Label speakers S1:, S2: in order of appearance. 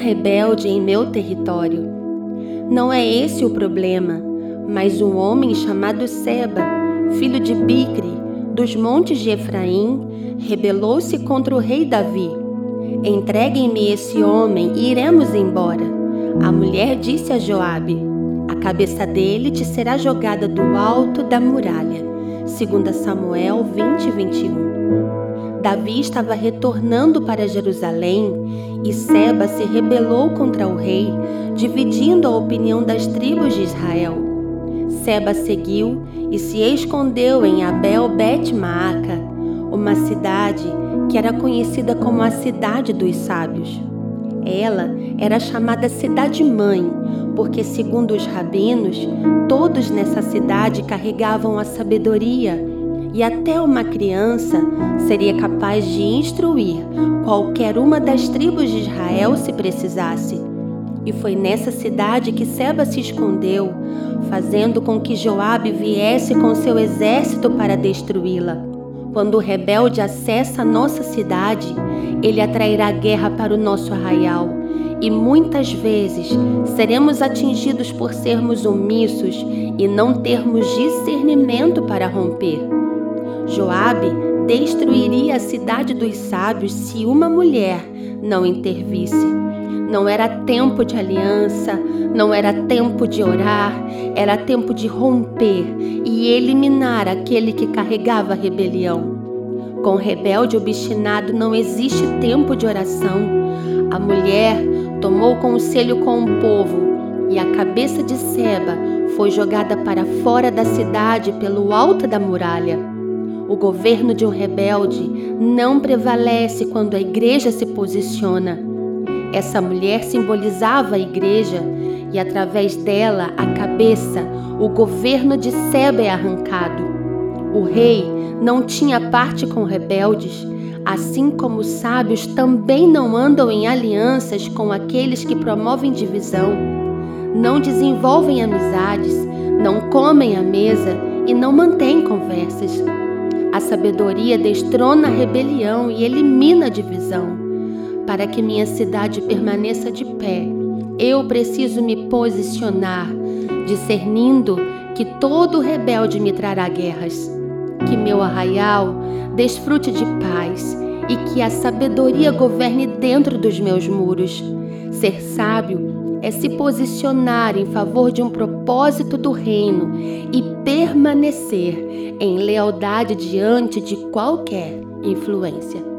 S1: rebelde em meu território. Não é esse o problema, mas um homem chamado Seba, filho de Bicre, dos montes de Efraim, rebelou-se contra o rei Davi. Entreguem-me esse homem e iremos embora. A mulher disse a Joabe: A cabeça dele te será jogada do alto da muralha. 2 Samuel 20, 21. Davi estava retornando para Jerusalém e Seba se rebelou contra o rei, dividindo a opinião das tribos de Israel. Seba seguiu e se escondeu em Abel Bet-Maaca, uma cidade que era conhecida como a Cidade dos Sábios. Ela era chamada Cidade Mãe, porque, segundo os rabinos, todos nessa cidade carregavam a sabedoria e até uma criança seria capaz de instruir qualquer uma das tribos de Israel se precisasse. E foi nessa cidade que Seba se escondeu, fazendo com que Joabe viesse com seu exército para destruí-la. Quando o rebelde acessa a nossa cidade, ele atrairá guerra para o nosso arraial, e muitas vezes seremos atingidos por sermos omissos e não termos discernimento para romper. Joabe destruiria a cidade dos sábios se uma mulher não intervisse. Não era tempo de aliança, não era tempo de orar, era tempo de romper e eliminar aquele que carregava a rebelião. Com rebelde obstinado não existe tempo de oração. A mulher tomou conselho com o povo e a cabeça de Seba foi jogada para fora da cidade pelo alto da muralha. O governo de um rebelde não prevalece quando a igreja se posiciona. Essa mulher simbolizava a igreja e, através dela, a cabeça, o governo de Seba é arrancado. O rei não tinha parte com rebeldes, assim como os sábios também não andam em alianças com aqueles que promovem divisão, não desenvolvem amizades, não comem à mesa e não mantêm conversas. A sabedoria destrona a rebelião e elimina a divisão. Para que minha cidade permaneça de pé, eu preciso me posicionar, discernindo que todo rebelde me trará guerras. Que meu arraial desfrute de paz e que a sabedoria governe dentro dos meus muros. Ser sábio é se posicionar em favor de um propósito do reino e permanecer em lealdade diante de qualquer influência.